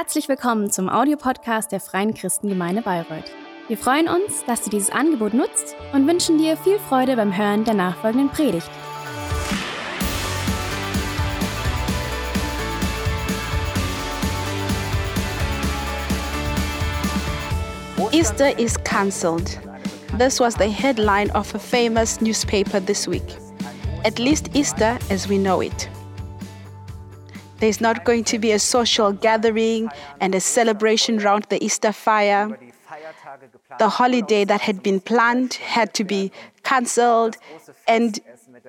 Herzlich willkommen zum Audiopodcast der Freien Christengemeinde Bayreuth. Wir freuen uns, dass du dieses Angebot nutzt und wünschen dir viel Freude beim Hören der nachfolgenden Predigt. Easter is cancelled. This was the headline of a famous newspaper this week. At least Easter as we know it. There's not going to be a social gathering and a celebration around the Easter fire. The holiday that had been planned had to be cancelled, and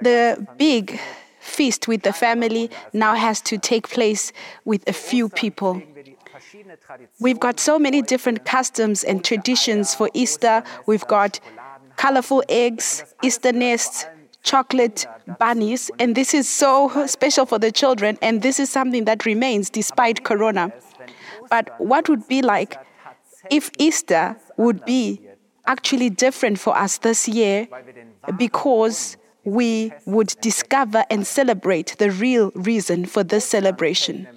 the big feast with the family now has to take place with a few people. We've got so many different customs and traditions for Easter. We've got colorful eggs, Easter nests, chocolate bunnies, and this is so special for the children, and this is something that remains despite Corona. But what would be like if Easter would be actually different for us this year because we would discover and celebrate the real reason for this celebration?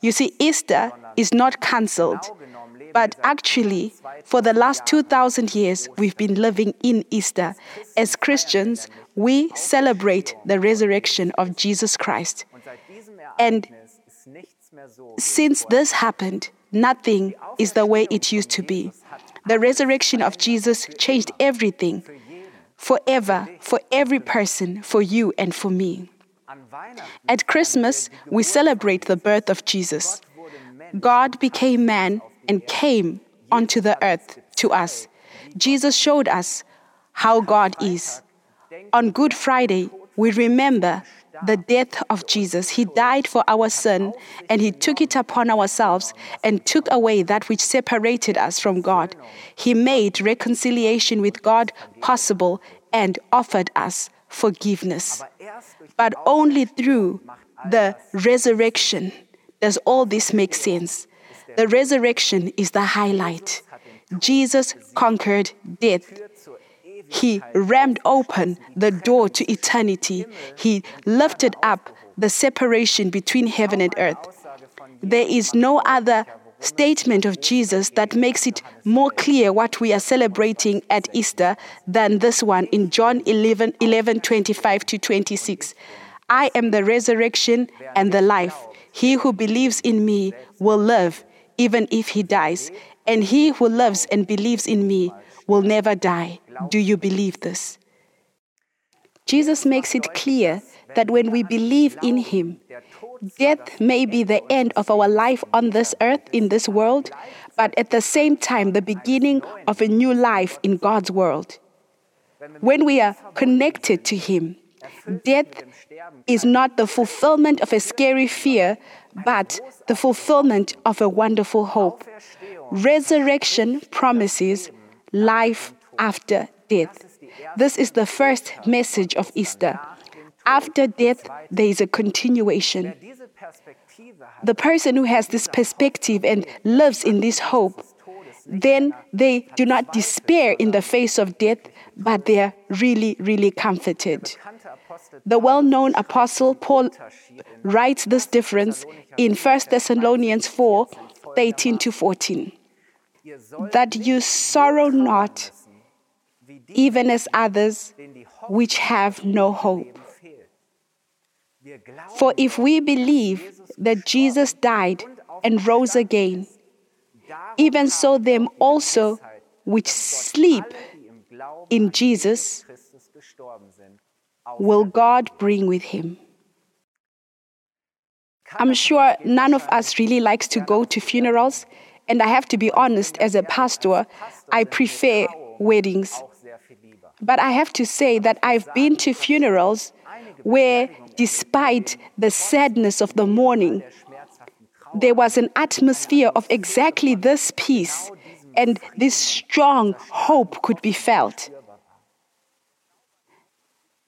You see, Easter is not cancelled. But actually, for the last 2,000 years, we've been living in Easter. As Christians, we celebrate the resurrection of Jesus Christ. And since this happened, nothing is the way it used to be. The resurrection of Jesus changed everything forever, for every person, for you and for me. At Christmas, we celebrate the birth of Jesus. God became man and came onto the earth to us. Jesus showed us how God is. On Good Friday, we remember the death of Jesus. He died for our sin and He took it upon ourselves and took away that which separated us from God. He made reconciliation with God possible and offered us forgiveness. But only through the resurrection does all this make sense. The resurrection is the highlight. Jesus conquered death. He rammed open the door to eternity. He lifted up the separation between heaven and earth. There is no other statement of Jesus that makes it more clear what we are celebrating at Easter than this one in John 11, 11 25 to 26. I am the resurrection and the life. He who believes in me will live even if he dies, and he who loves and believes in me will never die. Do you believe this? Jesus makes it clear that when we believe in him, death may be the end of our life on this earth, in this world, but at the same time, the beginning of a new life in God's world. When we are connected to him, death is not the fulfillment of a scary fear, but the fulfillment of a wonderful hope. Resurrection promises life after death. This is the first message of Easter. After death, there is a continuation. The person who has this perspective and lives in this hope, then they do not despair in the face of death, but they are really, really comforted. The well known apostle Paul writes this difference in 1 Thessalonians 4 13 to 14. That you sorrow not, even as others which have no hope. For if we believe that Jesus died and rose again, even so them also which sleep in Jesus will God bring with him. I'm sure none of us really likes to go to funerals, and I have to be honest, as a pastor, I prefer weddings. But I have to say that I've been to funerals where, despite the sadness of the mourning, there was an atmosphere of exactly this peace and this strong hope could be felt.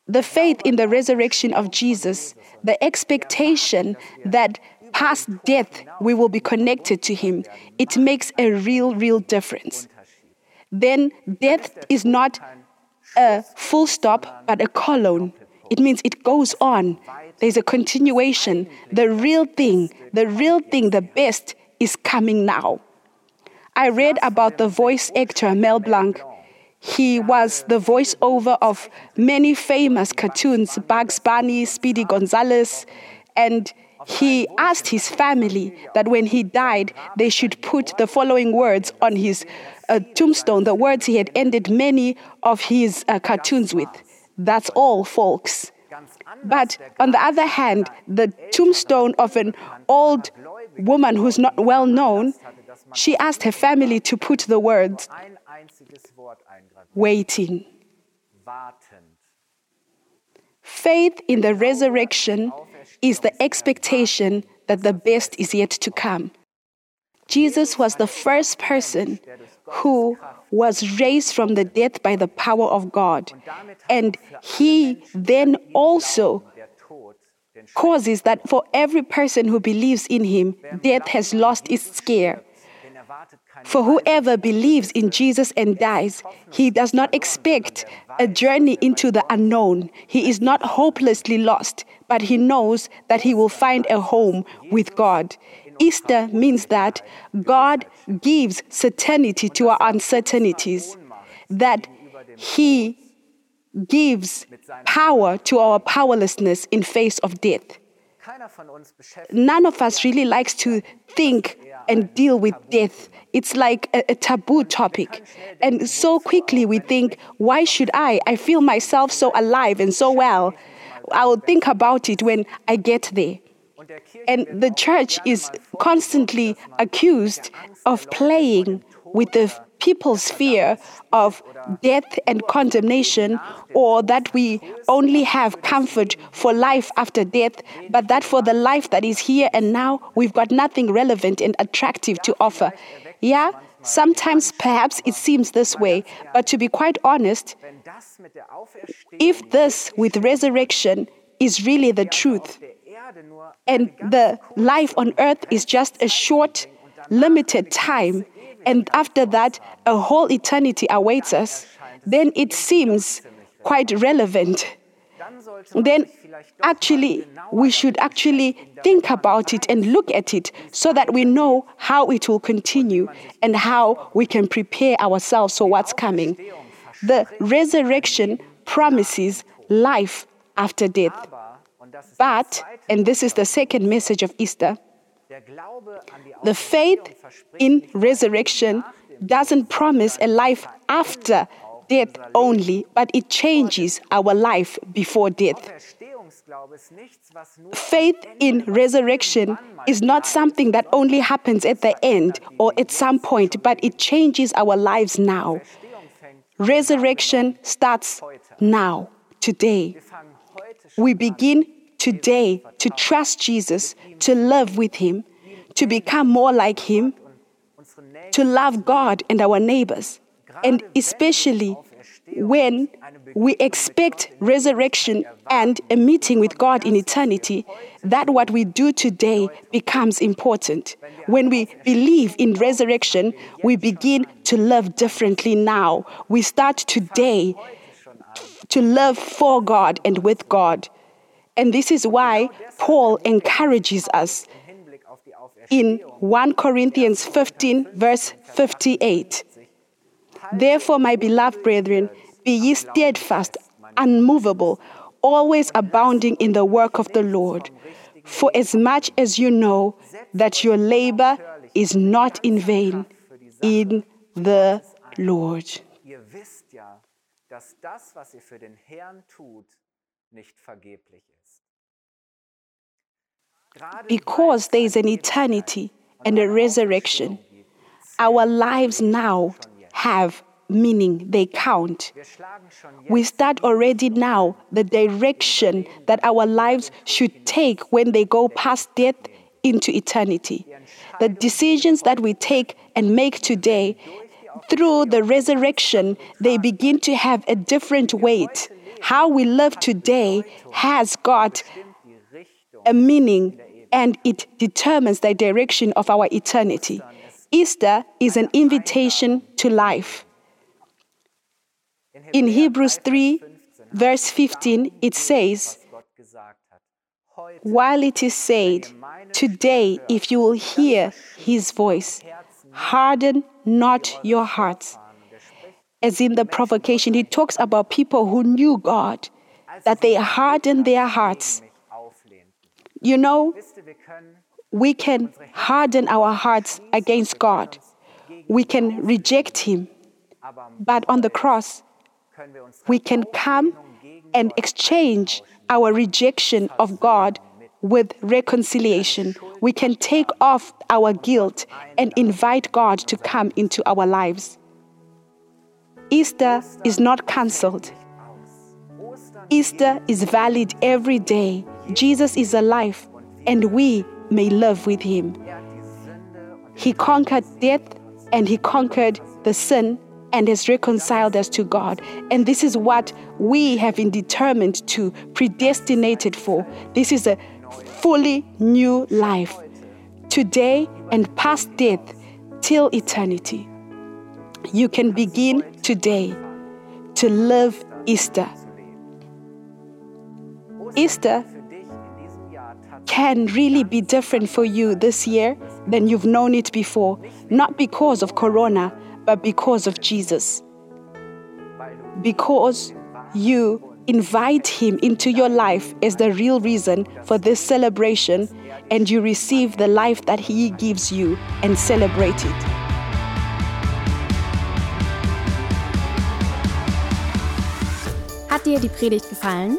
The faith in the resurrection of Jesus, the expectation that past death we will be connected to him, it makes a real, real difference. Then death is not a full stop, but a colon. It means it goes on. There's a continuation. The real thing, the real thing, the best is coming now. I read about the voice actor Mel Blanc. He was the voiceover of many famous cartoons, Bugs Bunny, Speedy Gonzales, and he asked his family that when he died, they should put the following words on his uh, tombstone, the words he had ended many of his uh, cartoons with. That's all, folks. But on the other hand, the tombstone of an old woman who's not well known, she asked her family to put the words waiting. Faith in the resurrection is the expectation that the best is yet to come. Jesus was the first person who was raised from the death by the power of God. And he then also causes that for every person who believes in him, death has lost its scare. For whoever believes in Jesus and dies, he does not expect a journey into the unknown. He is not hopelessly lost, but he knows that he will find a home with God. Easter means that God gives certainty to our uncertainties, that he gives power to our powerlessness in face of death. None of us really likes to think and deal with death. It's like a, a, taboo topic. And so quickly we think, why should I? I feel myself so alive and so well. I will think about it when I get there. And the church is constantly accused of playing with the people's fear of death and condemnation, or that we only have comfort for life after death, but that for the life that is here and now, we've got nothing relevant and attractive to offer. Yeah, sometimes perhaps it seems this way, but to be quite honest, if this with resurrection is really the truth, and the life on earth is just a short, limited time, and after that, a whole eternity awaits us, then it seems quite relevant. Then actually, we should actually think about it and look at it so that we know how it will continue and how we can prepare ourselves for what's coming. The resurrection promises life after death. But, and this is the second message of Easter, the faith in resurrection doesn't promise a life after death only, but it changes our life before death. Faith in resurrection is not something that only happens at the end or at some point, but it changes our lives now. Resurrection starts now, today. We begin today to trust Jesus, to live with Him, to become more like Him, to love God and our neighbors, and especially when we expect resurrection and a meeting with God in eternity, that what we do today becomes important. When we believe in resurrection, we begin to live differently now. We start today to live for God and with God. And this is why Paul encourages us in 1 Corinthians 15, verse 58. Therefore, my beloved brethren, be ye steadfast, unmovable, always abounding in the work of the Lord. For as much as you know that your labor is not in vain in the Lord. dass das, was ihr für den Herrn tut, nicht vergeblich because there is an eternity and a resurrection, our lives now have meaning, they count. We start already now the direction that our lives should take when they go past death into eternity. The decisions that we take and make today, through the resurrection, they begin to have a different weight. How we live today has got a meaning and it determines the direction of our eternity. Easter is an invitation to life. In Hebrews 3, verse 15, it says, while it is said, Today, if you will hear his voice, harden not your hearts. As in the provocation, he talks about people who knew God, that they hardened their hearts. You know, we can harden our hearts against God, we can reject him. But on the cross, we can come and exchange our rejection of God with reconciliation. We can take off our guilt and invite God to come into our lives. Easter is not cancelled. Easter is valid every day. Jesus is alive, and we may live with him. He conquered death and he conquered the sin and has reconciled us to God. And this is what we have been determined to, predestinated for. This is a fully new life, today and past death till eternity. You can begin today to live Easter. Easter can really be different for you this year than you've known it before, not because of Corona, but because of Jesus. Because you invite Him into your life as the real reason for this celebration, and you receive the life that He gives you and celebrate it. Hat dir die Predigt gefallen?